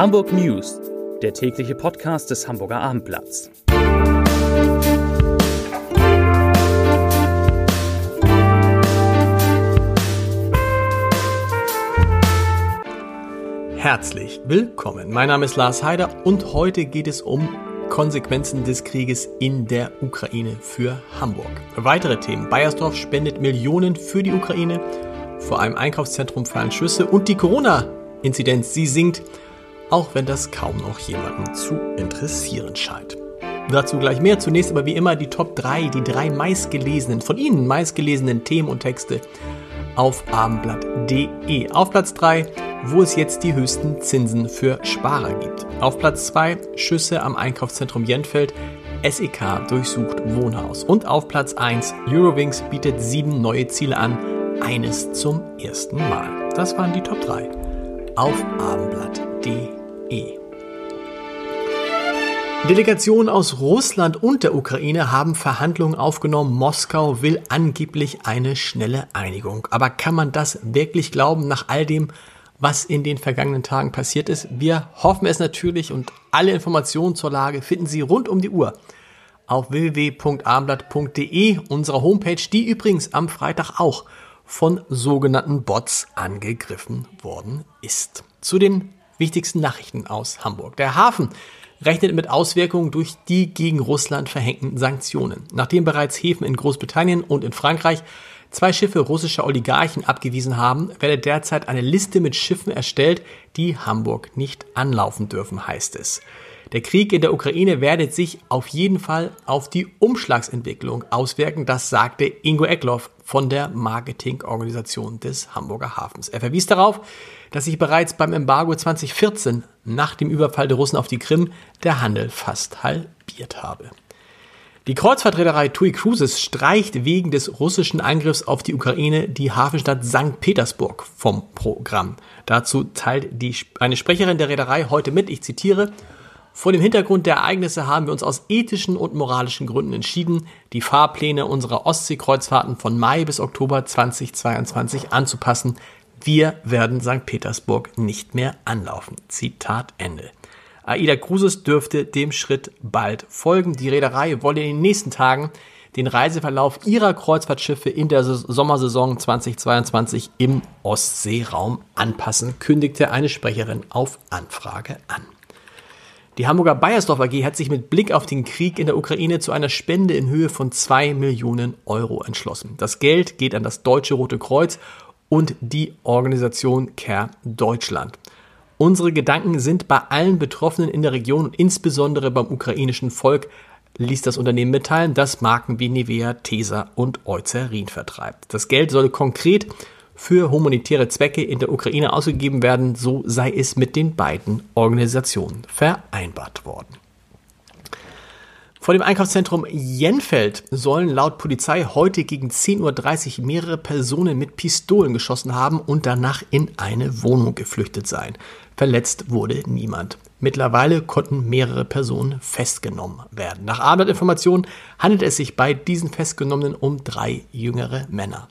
Hamburg News, der tägliche Podcast des Hamburger Abendblatts. Herzlich willkommen. Mein Name ist Lars Heider und heute geht es um Konsequenzen des Krieges in der Ukraine für Hamburg. Weitere Themen. Bayersdorf spendet Millionen für die Ukraine. Vor einem Einkaufszentrum fallen Schüsse und die Corona-Inzidenz, sie sinkt, auch wenn das kaum noch jemanden zu interessieren scheint. Dazu gleich mehr. Zunächst aber wie immer die Top 3, die drei meistgelesenen, von Ihnen meistgelesenen Themen und Texte auf abendblatt.de. Auf Platz 3 wo es jetzt die höchsten Zinsen für Sparer gibt. Auf Platz 2 Schüsse am Einkaufszentrum Jenfeld. SEK durchsucht Wohnhaus. Und auf Platz 1 Eurowings bietet sieben neue Ziele an. Eines zum ersten Mal. Das waren die Top 3 auf abendblatt.de. Delegationen aus Russland und der Ukraine haben Verhandlungen aufgenommen. Moskau will angeblich eine schnelle Einigung. Aber kann man das wirklich glauben nach all dem, was in den vergangenen Tagen passiert ist. Wir hoffen es natürlich und alle Informationen zur Lage finden Sie rund um die Uhr auf www.abendblatt.de, unserer Homepage, die übrigens am Freitag auch von sogenannten Bots angegriffen worden ist. Zu den wichtigsten Nachrichten aus Hamburg. Der Hafen rechnet mit Auswirkungen durch die gegen Russland verhängten Sanktionen. Nachdem bereits Häfen in Großbritannien und in Frankreich zwei Schiffe russischer Oligarchen abgewiesen haben, werde derzeit eine Liste mit Schiffen erstellt, die Hamburg nicht anlaufen dürfen, heißt es. Der Krieg in der Ukraine werde sich auf jeden Fall auf die Umschlagsentwicklung auswirken, das sagte Ingo Eckloff von der Marketingorganisation des Hamburger Hafens. Er verwies darauf, dass sich bereits beim Embargo 2014 nach dem Überfall der Russen auf die Krim der Handel fast halbiert habe. Die Kreuzfahrtreederei TUI Cruises streicht wegen des russischen Angriffs auf die Ukraine die Hafenstadt St. Petersburg vom Programm. Dazu teilt die, eine Sprecherin der Reederei heute mit, ich zitiere, vor dem Hintergrund der Ereignisse haben wir uns aus ethischen und moralischen Gründen entschieden, die Fahrpläne unserer Ostseekreuzfahrten von Mai bis Oktober 2022 anzupassen. Wir werden St. Petersburg nicht mehr anlaufen. Zitat Ende. AIDA Cruises dürfte dem Schritt bald folgen. Die Reederei wolle in den nächsten Tagen den Reiseverlauf ihrer Kreuzfahrtschiffe in der Sommersaison 2022 im Ostseeraum anpassen, kündigte eine Sprecherin auf Anfrage an. Die Hamburger Bayersdorf AG hat sich mit Blick auf den Krieg in der Ukraine zu einer Spende in Höhe von 2 Millionen Euro entschlossen. Das Geld geht an das Deutsche Rote Kreuz und die Organisation Care Deutschland. Unsere Gedanken sind bei allen Betroffenen in der Region und insbesondere beim ukrainischen Volk, ließ das Unternehmen mitteilen, das Marken wie Nivea, Tesa und Eucerin vertreibt. Das Geld soll konkret für humanitäre Zwecke in der Ukraine ausgegeben werden, so sei es mit den beiden Organisationen vereinbart worden. Vor dem Einkaufszentrum Jenfeld sollen laut Polizei heute gegen 10.30 Uhr mehrere Personen mit Pistolen geschossen haben und danach in eine Wohnung geflüchtet sein. Verletzt wurde niemand. Mittlerweile konnten mehrere Personen festgenommen werden. Nach Abendinformationen handelt es sich bei diesen Festgenommenen um drei jüngere Männer.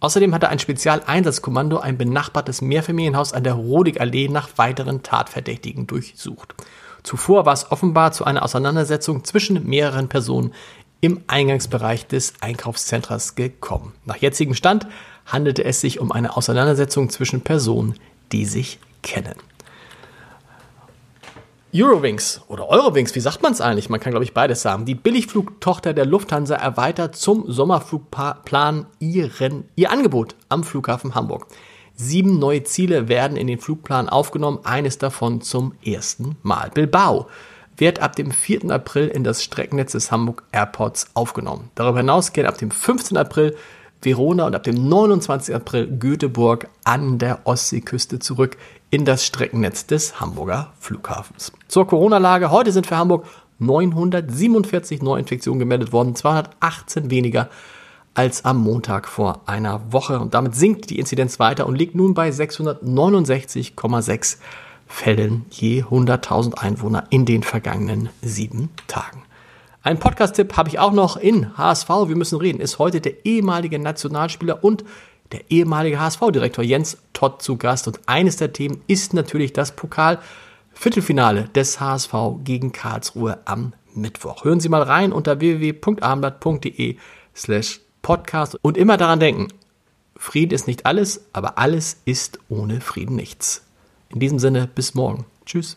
Außerdem hatte ein Spezialeinsatzkommando ein benachbartes Mehrfamilienhaus an der Rodigallee nach weiteren Tatverdächtigen durchsucht. Zuvor war es offenbar zu einer Auseinandersetzung zwischen mehreren Personen im Eingangsbereich des Einkaufszentrums gekommen. Nach jetzigem Stand handelte es sich um eine Auseinandersetzung zwischen Personen, die sich kennen. Eurowings oder Eurowings, wie sagt man es eigentlich? Man kann, glaube ich, beides sagen. Die Billigflugtochter der Lufthansa erweitert zum Sommerflugplan ihren, ihr Angebot am Flughafen Hamburg. Sieben neue Ziele werden in den Flugplan aufgenommen, eines davon zum ersten Mal. Bilbao wird ab dem 4. April in das Streckennetz des Hamburg Airports aufgenommen. Darüber hinaus geht ab dem 15. April Verona und ab dem 29. April Göteborg an der Ostseeküste zurück in das Streckennetz des Hamburger Flughafens. Zur Corona-Lage. Heute sind für Hamburg 947 Neuinfektionen gemeldet worden, 218 weniger als am Montag vor einer Woche. Und damit sinkt die Inzidenz weiter und liegt nun bei 669,6 Fällen je 100.000 Einwohner in den vergangenen sieben Tagen. Ein Podcast-Tipp habe ich auch noch in HSV. Wir müssen reden. Ist heute der ehemalige Nationalspieler und der ehemalige HSV-Direktor Jens Todd zu Gast. Und eines der Themen ist natürlich das Pokal Viertelfinale des HSV gegen Karlsruhe am Mittwoch. Hören Sie mal rein unter www.abendblatt.de slash podcast und immer daran denken, Frieden ist nicht alles, aber alles ist ohne Frieden nichts. In diesem Sinne, bis morgen. Tschüss.